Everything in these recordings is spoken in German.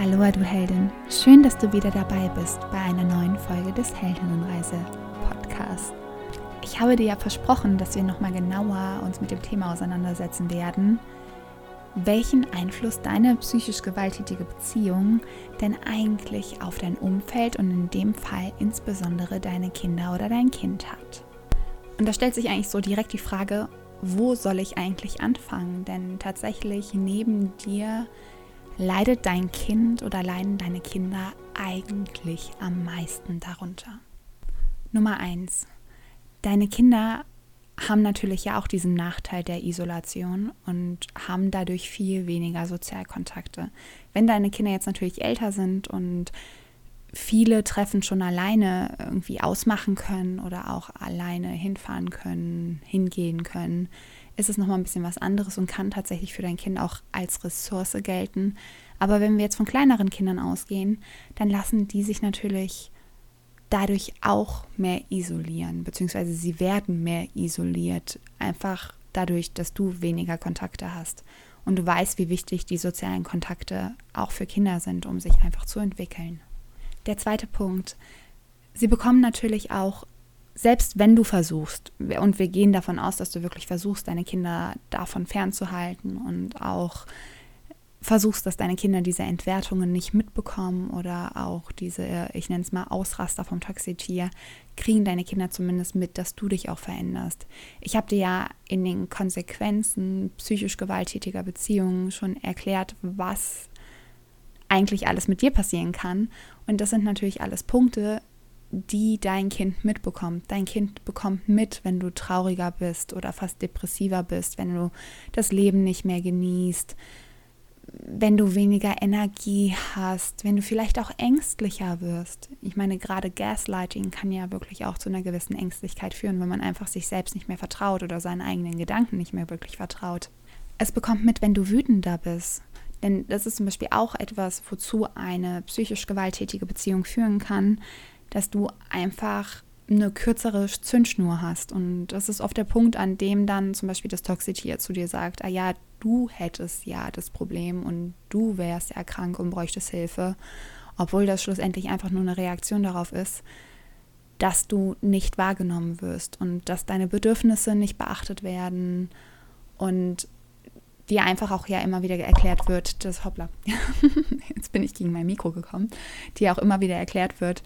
Aloha, du Heldin. Schön, dass du wieder dabei bist bei einer neuen Folge des Heldinnenreise Podcasts. Ich habe dir ja versprochen, dass wir nochmal genauer uns mit dem Thema auseinandersetzen werden, welchen Einfluss deine psychisch gewalttätige Beziehung denn eigentlich auf dein Umfeld und in dem Fall insbesondere deine Kinder oder dein Kind hat. Und da stellt sich eigentlich so direkt die Frage, wo soll ich eigentlich anfangen? Denn tatsächlich neben dir leidet dein Kind oder leiden deine Kinder eigentlich am meisten darunter. Nummer eins: Deine Kinder haben natürlich ja auch diesen Nachteil der Isolation und haben dadurch viel weniger Sozialkontakte. Wenn deine Kinder jetzt natürlich älter sind und viele Treffen schon alleine irgendwie ausmachen können oder auch alleine hinfahren können, hingehen können, ist es nochmal ein bisschen was anderes und kann tatsächlich für dein Kind auch als Ressource gelten. Aber wenn wir jetzt von kleineren Kindern ausgehen, dann lassen die sich natürlich dadurch auch mehr isolieren, beziehungsweise sie werden mehr isoliert, einfach dadurch, dass du weniger Kontakte hast. Und du weißt, wie wichtig die sozialen Kontakte auch für Kinder sind, um sich einfach zu entwickeln. Der zweite Punkt, sie bekommen natürlich auch, selbst wenn du versuchst, und wir gehen davon aus, dass du wirklich versuchst, deine Kinder davon fernzuhalten und auch versuchst, dass deine Kinder diese Entwertungen nicht mitbekommen oder auch diese, ich nenne es mal Ausraster vom Toxitier, kriegen deine Kinder zumindest mit, dass du dich auch veränderst. Ich habe dir ja in den Konsequenzen psychisch gewalttätiger Beziehungen schon erklärt, was eigentlich alles mit dir passieren kann. Und das sind natürlich alles Punkte, die dein Kind mitbekommt. Dein Kind bekommt mit, wenn du trauriger bist oder fast depressiver bist, wenn du das Leben nicht mehr genießt, wenn du weniger Energie hast, wenn du vielleicht auch ängstlicher wirst. Ich meine, gerade Gaslighting kann ja wirklich auch zu einer gewissen Ängstlichkeit führen, wenn man einfach sich selbst nicht mehr vertraut oder seinen eigenen Gedanken nicht mehr wirklich vertraut. Es bekommt mit, wenn du wütender bist. Denn das ist zum Beispiel auch etwas, wozu eine psychisch gewalttätige Beziehung führen kann, dass du einfach eine kürzere Zündschnur hast. Und das ist oft der Punkt, an dem dann zum Beispiel das Toxitier zu dir sagt, ah ja, du hättest ja das Problem und du wärst ja krank und bräuchtest Hilfe, obwohl das schlussendlich einfach nur eine Reaktion darauf ist, dass du nicht wahrgenommen wirst und dass deine Bedürfnisse nicht beachtet werden und dir einfach auch ja immer wieder erklärt wird, dass, hoppla, jetzt bin ich gegen mein Mikro gekommen, dir auch immer wieder erklärt wird,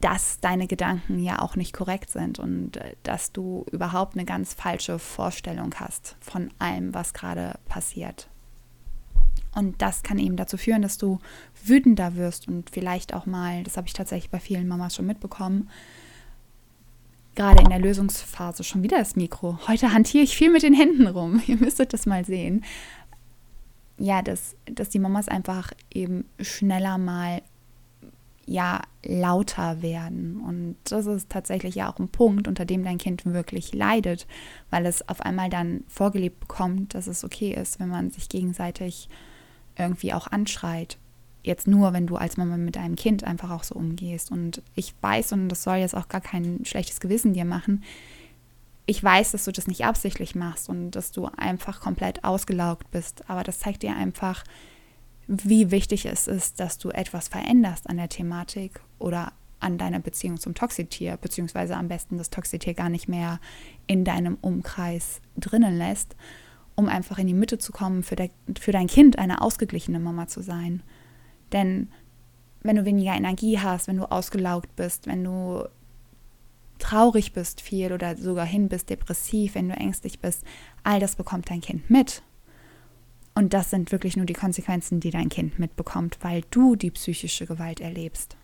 dass deine Gedanken ja auch nicht korrekt sind und äh, dass du überhaupt eine ganz falsche Vorstellung hast von allem, was gerade passiert. Und das kann eben dazu führen, dass du wütender wirst und vielleicht auch mal, das habe ich tatsächlich bei vielen Mamas schon mitbekommen, gerade in der Lösungsphase schon wieder das Mikro. Heute hantiere ich viel mit den Händen rum. Ihr müsstet das mal sehen. Ja, dass, dass die Mamas einfach eben schneller mal ja lauter werden. Und das ist tatsächlich ja auch ein Punkt, unter dem dein Kind wirklich leidet, weil es auf einmal dann vorgelebt bekommt, dass es okay ist, wenn man sich gegenseitig irgendwie auch anschreit. Jetzt nur, wenn du als Mama mit deinem Kind einfach auch so umgehst. Und ich weiß, und das soll jetzt auch gar kein schlechtes Gewissen dir machen, ich weiß, dass du das nicht absichtlich machst und dass du einfach komplett ausgelaugt bist. Aber das zeigt dir einfach, wie wichtig es ist, dass du etwas veränderst an der Thematik oder an deiner Beziehung zum Toxitier, beziehungsweise am besten das Toxitier gar nicht mehr in deinem Umkreis drinnen lässt, um einfach in die Mitte zu kommen, für, de, für dein Kind eine ausgeglichene Mama zu sein. Denn wenn du weniger Energie hast, wenn du ausgelaugt bist, wenn du traurig bist viel oder sogar hin bist, depressiv, wenn du ängstlich bist, all das bekommt dein Kind mit. Und das sind wirklich nur die Konsequenzen, die dein Kind mitbekommt, weil du die psychische Gewalt erlebst.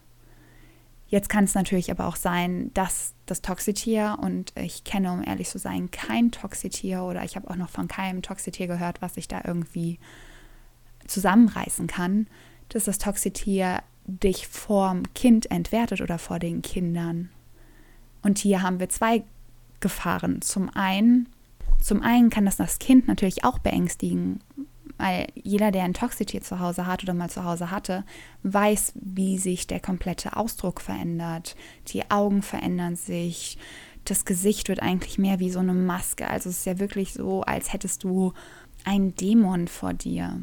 Jetzt kann es natürlich aber auch sein, dass das Toxitier, und ich kenne, um ehrlich zu sein, kein Toxitier oder ich habe auch noch von keinem Toxitier gehört, was sich da irgendwie zusammenreißen kann, dass das Toxitier dich vorm Kind entwertet oder vor den Kindern. Und hier haben wir zwei Gefahren. Zum einen, zum einen kann das das Kind natürlich auch beängstigen, weil jeder, der ein Toxitier zu Hause hat oder mal zu Hause hatte, weiß, wie sich der komplette Ausdruck verändert. Die Augen verändern sich. Das Gesicht wird eigentlich mehr wie so eine Maske. Also es ist ja wirklich so, als hättest du einen Dämon vor dir.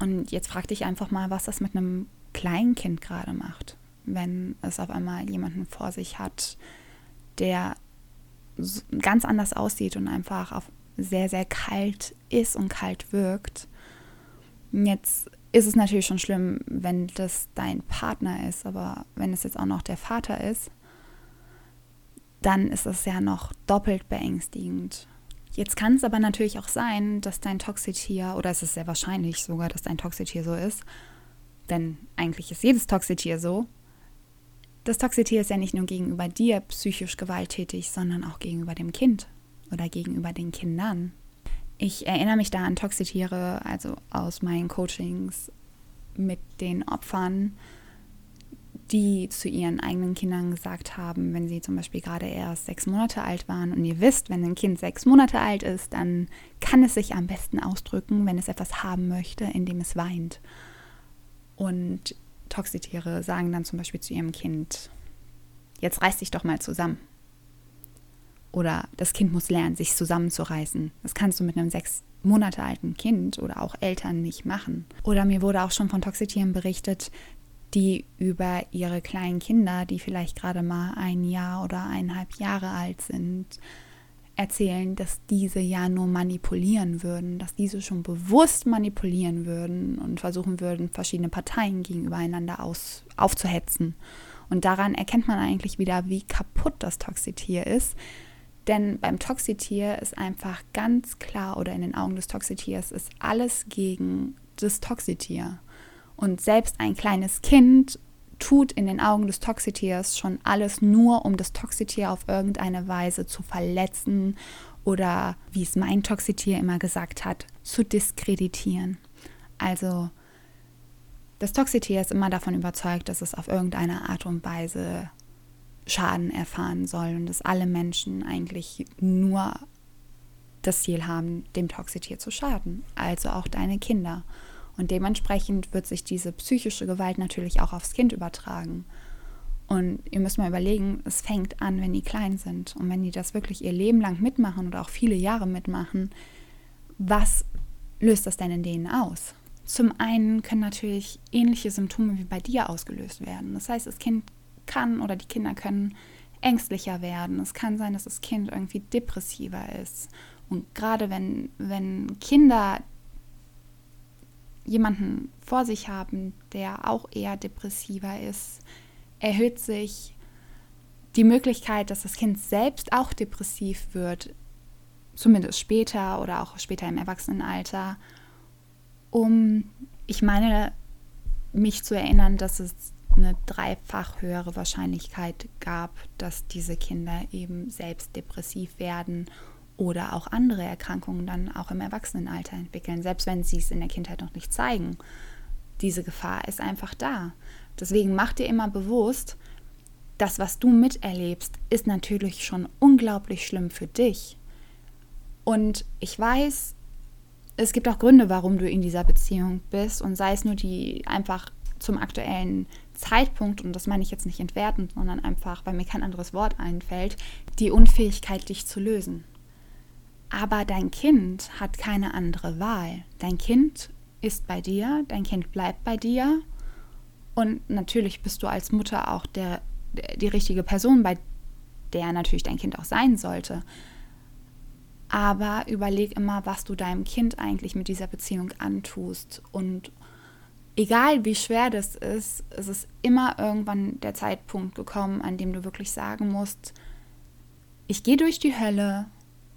Und jetzt frag dich einfach mal, was das mit einem kleinen Kind gerade macht, wenn es auf einmal jemanden vor sich hat, der ganz anders aussieht und einfach auf sehr, sehr kalt ist und kalt wirkt. Jetzt ist es natürlich schon schlimm, wenn das dein Partner ist, aber wenn es jetzt auch noch der Vater ist, dann ist es ja noch doppelt beängstigend. Jetzt kann es aber natürlich auch sein, dass dein Toxitier, oder es ist sehr wahrscheinlich sogar, dass dein Toxitier so ist, denn eigentlich ist jedes Toxitier so. Das Toxitier ist ja nicht nur gegenüber dir psychisch gewalttätig, sondern auch gegenüber dem Kind oder gegenüber den Kindern. Ich erinnere mich da an Toxitiere, also aus meinen Coachings mit den Opfern, die zu ihren eigenen Kindern gesagt haben, wenn sie zum Beispiel gerade erst sechs Monate alt waren. Und ihr wisst, wenn ein Kind sechs Monate alt ist, dann kann es sich am besten ausdrücken, wenn es etwas haben möchte, indem es weint. Und Toxitiere sagen dann zum Beispiel zu ihrem Kind, jetzt reiß dich doch mal zusammen. Oder das Kind muss lernen, sich zusammenzureißen. Das kannst du mit einem sechs Monate alten Kind oder auch Eltern nicht machen. Oder mir wurde auch schon von Toxitieren berichtet, die über ihre kleinen Kinder, die vielleicht gerade mal ein Jahr oder eineinhalb Jahre alt sind, erzählen, dass diese ja nur manipulieren würden, dass diese schon bewusst manipulieren würden und versuchen würden, verschiedene Parteien gegenübereinander aus, aufzuhetzen. Und daran erkennt man eigentlich wieder, wie kaputt das Toxitier ist. Denn beim Toxitier ist einfach ganz klar, oder in den Augen des Toxitiers ist alles gegen das Toxitier. Und selbst ein kleines Kind tut in den Augen des Toxitiers schon alles nur, um das Toxitier auf irgendeine Weise zu verletzen oder, wie es mein Toxitier immer gesagt hat, zu diskreditieren. Also das Toxitier ist immer davon überzeugt, dass es auf irgendeine Art und Weise Schaden erfahren soll und dass alle Menschen eigentlich nur das Ziel haben, dem Toxitier zu schaden, also auch deine Kinder. Und dementsprechend wird sich diese psychische Gewalt natürlich auch aufs Kind übertragen. Und ihr müsst mal überlegen, es fängt an, wenn die klein sind. Und wenn die das wirklich ihr Leben lang mitmachen oder auch viele Jahre mitmachen, was löst das denn in denen aus? Zum einen können natürlich ähnliche Symptome wie bei dir ausgelöst werden. Das heißt, das Kind kann oder die Kinder können ängstlicher werden. Es kann sein, dass das Kind irgendwie depressiver ist. Und gerade wenn, wenn Kinder jemanden vor sich haben, der auch eher depressiver ist, erhöht sich die Möglichkeit, dass das Kind selbst auch depressiv wird, zumindest später oder auch später im Erwachsenenalter, um, ich meine, mich zu erinnern, dass es eine dreifach höhere Wahrscheinlichkeit gab, dass diese Kinder eben selbst depressiv werden oder auch andere Erkrankungen dann auch im Erwachsenenalter entwickeln, selbst wenn sie es in der Kindheit noch nicht zeigen. Diese Gefahr ist einfach da. Deswegen mach dir immer bewusst, das, was du miterlebst, ist natürlich schon unglaublich schlimm für dich. Und ich weiß, es gibt auch Gründe, warum du in dieser Beziehung bist und sei es nur die einfach zum aktuellen Zeitpunkt, und das meine ich jetzt nicht entwertend, sondern einfach, weil mir kein anderes Wort einfällt, die Unfähigkeit, dich zu lösen. Aber dein Kind hat keine andere Wahl. Dein Kind ist bei dir, dein Kind bleibt bei dir. Und natürlich bist du als Mutter auch der, die richtige Person, bei der natürlich dein Kind auch sein sollte. Aber überleg immer, was du deinem Kind eigentlich mit dieser Beziehung antust. Und egal wie schwer das ist, es ist immer irgendwann der Zeitpunkt gekommen, an dem du wirklich sagen musst, ich gehe durch die Hölle,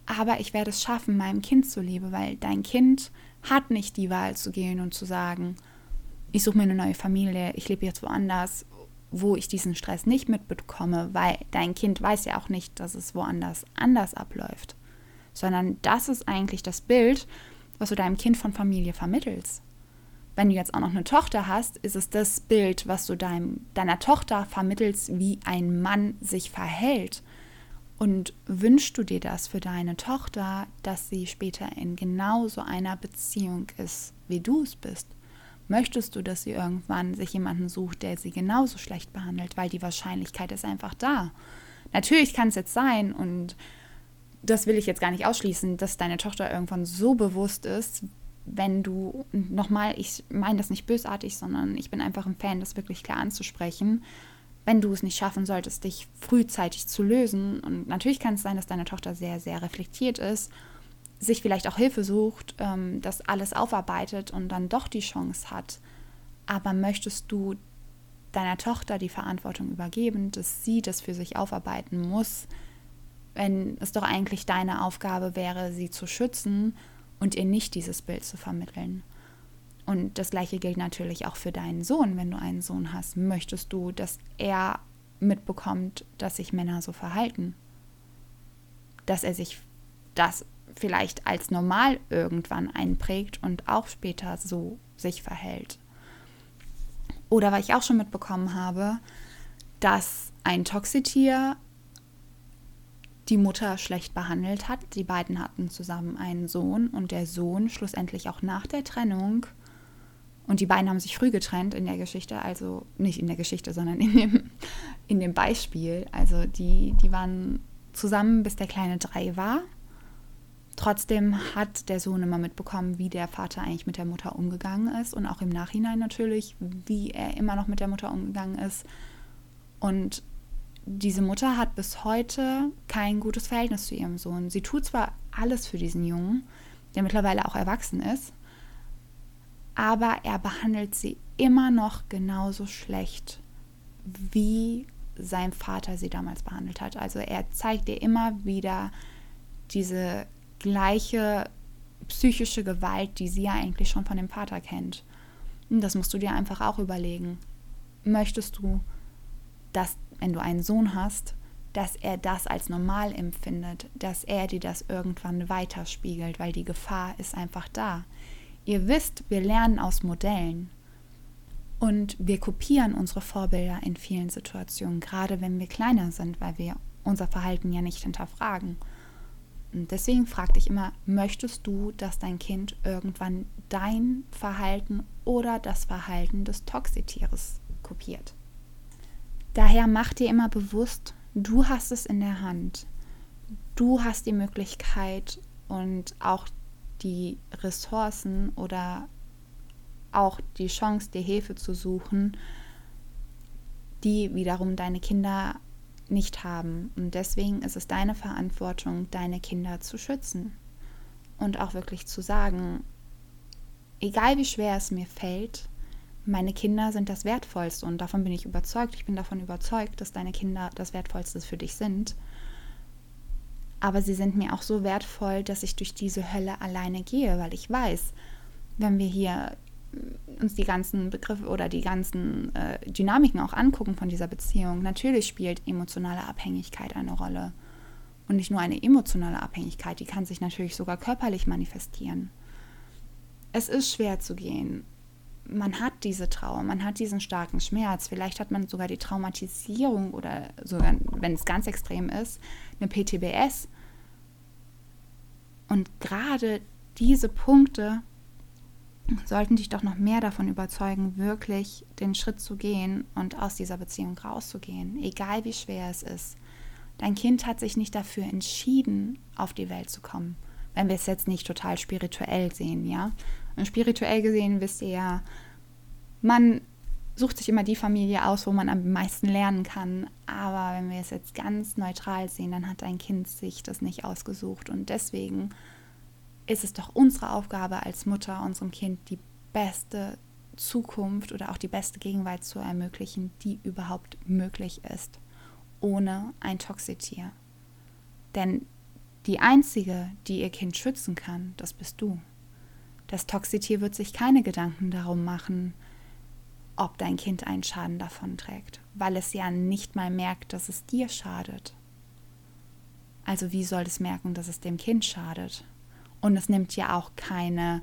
aber ich werde es schaffen, meinem Kind zuliebe, weil dein Kind hat nicht die Wahl zu gehen und zu sagen, ich suche mir eine neue Familie, ich lebe jetzt woanders, wo ich diesen Stress nicht mitbekomme, weil dein Kind weiß ja auch nicht, dass es woanders anders abläuft, sondern das ist eigentlich das Bild, was du deinem Kind von Familie vermittelst. Wenn du jetzt auch noch eine Tochter hast, ist es das Bild, was du deinem, deiner Tochter vermittelst, wie ein Mann sich verhält. Und wünschst du dir das für deine Tochter, dass sie später in genau so einer Beziehung ist, wie du es bist? Möchtest du, dass sie irgendwann sich jemanden sucht, der sie genauso schlecht behandelt, weil die Wahrscheinlichkeit ist einfach da. Natürlich kann es jetzt sein, und das will ich jetzt gar nicht ausschließen, dass deine Tochter irgendwann so bewusst ist, wenn du, nochmal, ich meine das nicht bösartig, sondern ich bin einfach ein Fan, das wirklich klar anzusprechen, wenn du es nicht schaffen solltest, dich frühzeitig zu lösen, und natürlich kann es sein, dass deine Tochter sehr, sehr reflektiert ist, sich vielleicht auch Hilfe sucht, ähm, das alles aufarbeitet und dann doch die Chance hat, aber möchtest du deiner Tochter die Verantwortung übergeben, dass sie das für sich aufarbeiten muss, wenn es doch eigentlich deine Aufgabe wäre, sie zu schützen und ihr nicht dieses Bild zu vermitteln. Und das gleiche gilt natürlich auch für deinen Sohn, wenn du einen Sohn hast. Möchtest du, dass er mitbekommt, dass sich Männer so verhalten? Dass er sich das vielleicht als normal irgendwann einprägt und auch später so sich verhält? Oder weil ich auch schon mitbekommen habe, dass ein Toxitier die Mutter schlecht behandelt hat. Die beiden hatten zusammen einen Sohn und der Sohn schlussendlich auch nach der Trennung und die beiden haben sich früh getrennt in der Geschichte, also nicht in der Geschichte, sondern in dem, in dem Beispiel. Also die, die waren zusammen, bis der Kleine drei war. Trotzdem hat der Sohn immer mitbekommen, wie der Vater eigentlich mit der Mutter umgegangen ist und auch im Nachhinein natürlich, wie er immer noch mit der Mutter umgegangen ist. Und diese Mutter hat bis heute kein gutes Verhältnis zu ihrem Sohn. Sie tut zwar alles für diesen Jungen, der mittlerweile auch erwachsen ist, aber er behandelt sie immer noch genauso schlecht, wie sein Vater sie damals behandelt hat. Also er zeigt ihr immer wieder diese gleiche psychische Gewalt, die sie ja eigentlich schon von dem Vater kennt. Und das musst du dir einfach auch überlegen. Möchtest du, dass, wenn du einen Sohn hast, dass er das als normal empfindet, dass er dir das irgendwann weiterspiegelt, weil die Gefahr ist einfach da. Ihr wisst, wir lernen aus Modellen und wir kopieren unsere Vorbilder in vielen Situationen, gerade wenn wir kleiner sind, weil wir unser Verhalten ja nicht hinterfragen. Und deswegen frag dich immer, möchtest du, dass dein Kind irgendwann dein Verhalten oder das Verhalten des Toxitieres kopiert? Daher mach dir immer bewusst, du hast es in der Hand. Du hast die Möglichkeit und auch die Ressourcen oder auch die Chance, dir Hilfe zu suchen, die wiederum deine Kinder nicht haben. Und deswegen ist es deine Verantwortung, deine Kinder zu schützen. Und auch wirklich zu sagen, egal wie schwer es mir fällt, meine Kinder sind das Wertvollste und davon bin ich überzeugt. Ich bin davon überzeugt, dass deine Kinder das Wertvollste für dich sind aber sie sind mir auch so wertvoll, dass ich durch diese Hölle alleine gehe, weil ich weiß, wenn wir hier äh, uns die ganzen Begriffe oder die ganzen äh, Dynamiken auch angucken von dieser Beziehung, natürlich spielt emotionale Abhängigkeit eine Rolle. Und nicht nur eine emotionale Abhängigkeit, die kann sich natürlich sogar körperlich manifestieren. Es ist schwer zu gehen. Man hat diese Trauer, man hat diesen starken Schmerz. Vielleicht hat man sogar die Traumatisierung oder sogar, wenn es ganz extrem ist, eine PTBS. Und gerade diese Punkte sollten dich doch noch mehr davon überzeugen, wirklich den Schritt zu gehen und aus dieser Beziehung rauszugehen, egal wie schwer es ist. Dein Kind hat sich nicht dafür entschieden, auf die Welt zu kommen, wenn wir es jetzt nicht total spirituell sehen, ja. Spirituell gesehen wisst ihr ja, man sucht sich immer die Familie aus, wo man am meisten lernen kann. Aber wenn wir es jetzt ganz neutral sehen, dann hat dein Kind sich das nicht ausgesucht. Und deswegen ist es doch unsere Aufgabe als Mutter, unserem Kind die beste Zukunft oder auch die beste Gegenwart zu ermöglichen, die überhaupt möglich ist, ohne ein Toxitier. Denn die einzige, die ihr Kind schützen kann, das bist du. Das Toxitier wird sich keine Gedanken darum machen, ob dein Kind einen Schaden davon trägt, weil es ja nicht mal merkt, dass es dir schadet. Also wie soll es merken, dass es dem Kind schadet? Und es nimmt ja auch keine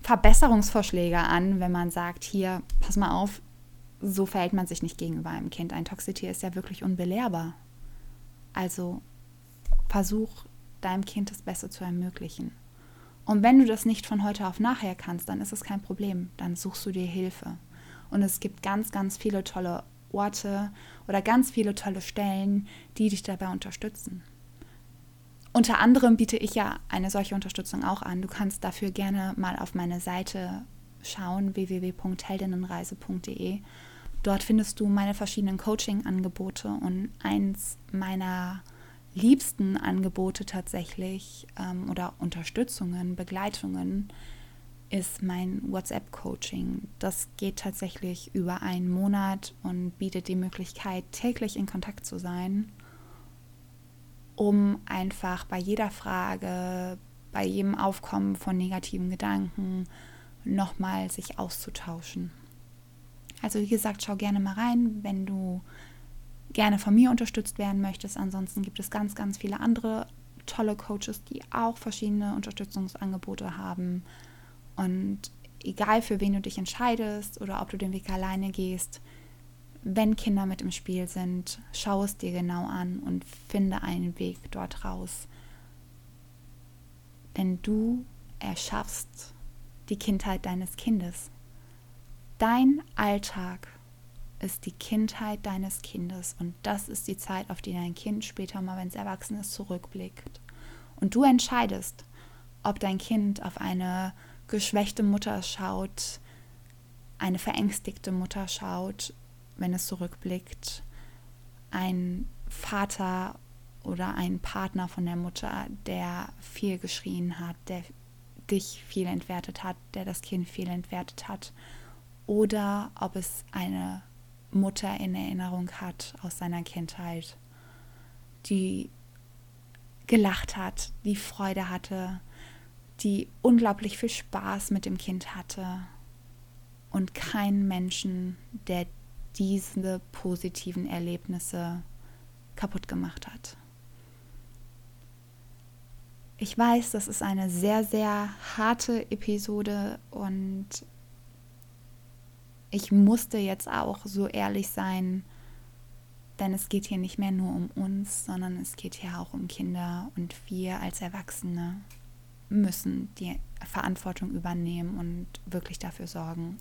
Verbesserungsvorschläge an, wenn man sagt, hier, pass mal auf, so verhält man sich nicht gegenüber einem Kind. Ein Toxitier ist ja wirklich unbelehrbar. Also versuch deinem Kind das Beste zu ermöglichen. Und wenn du das nicht von heute auf nachher kannst, dann ist es kein Problem. Dann suchst du dir Hilfe. Und es gibt ganz, ganz viele tolle Orte oder ganz viele tolle Stellen, die dich dabei unterstützen. unter anderem biete ich ja eine solche Unterstützung auch an. Du kannst dafür gerne mal auf meine Seite schauen, www.heldinnenreise.de. Dort findest du meine verschiedenen Coaching-Angebote und eins meiner liebsten Angebote tatsächlich ähm, oder Unterstützungen, Begleitungen ist mein WhatsApp-Coaching. Das geht tatsächlich über einen Monat und bietet die Möglichkeit, täglich in Kontakt zu sein, um einfach bei jeder Frage, bei jedem Aufkommen von negativen Gedanken nochmal sich auszutauschen. Also wie gesagt, schau gerne mal rein, wenn du gerne von mir unterstützt werden möchtest. Ansonsten gibt es ganz, ganz viele andere tolle Coaches, die auch verschiedene Unterstützungsangebote haben. Und egal für wen du dich entscheidest oder ob du den Weg alleine gehst, wenn Kinder mit im Spiel sind, schau es dir genau an und finde einen Weg dort raus. Denn du erschaffst die Kindheit deines Kindes. Dein Alltag ist die Kindheit deines Kindes und das ist die Zeit, auf die dein Kind später mal, wenn es erwachsen ist, zurückblickt. Und du entscheidest, ob dein Kind auf eine geschwächte Mutter schaut, eine verängstigte Mutter schaut, wenn es zurückblickt, ein Vater oder ein Partner von der Mutter, der viel geschrien hat, der dich viel entwertet hat, der das Kind viel entwertet hat, oder ob es eine Mutter in Erinnerung hat aus seiner Kindheit, die gelacht hat, die Freude hatte, die unglaublich viel Spaß mit dem Kind hatte und keinen Menschen, der diese positiven Erlebnisse kaputt gemacht hat. Ich weiß, das ist eine sehr, sehr harte Episode und ich musste jetzt auch so ehrlich sein, denn es geht hier nicht mehr nur um uns, sondern es geht hier auch um Kinder und wir als Erwachsene müssen die Verantwortung übernehmen und wirklich dafür sorgen,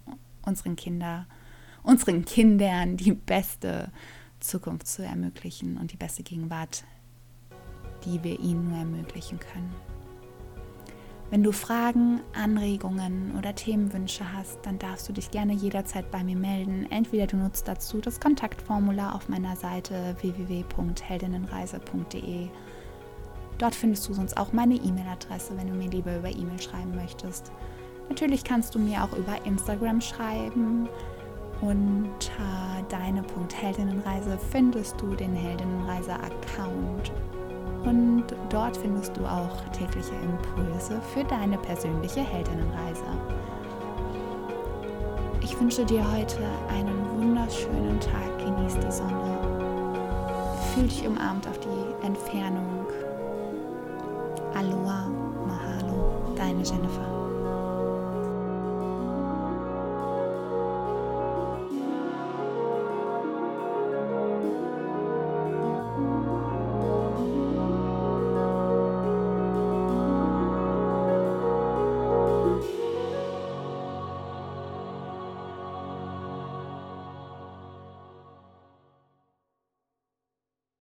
unseren Kinder, unseren Kindern die beste Zukunft zu ermöglichen und die beste Gegenwart, die wir ihnen nur ermöglichen können. Wenn du Fragen, Anregungen oder Themenwünsche hast, dann darfst du dich gerne jederzeit bei mir melden. Entweder du nutzt dazu das Kontaktformular auf meiner Seite www.heldinnenreise.de. Dort findest du sonst auch meine E-Mail-Adresse, wenn du mir lieber über E-Mail schreiben möchtest. Natürlich kannst du mir auch über Instagram schreiben. Unter deine.heldinnenreise findest du den Heldinnenreise-Account und dort findest du auch tägliche Impulse für deine persönliche Heldinnenreise. Ich wünsche dir heute einen wunderschönen Tag. Genieß die Sonne. Fühl dich umarmt auf die Entfernung. Aloha, Mahalo, deine Jennifer.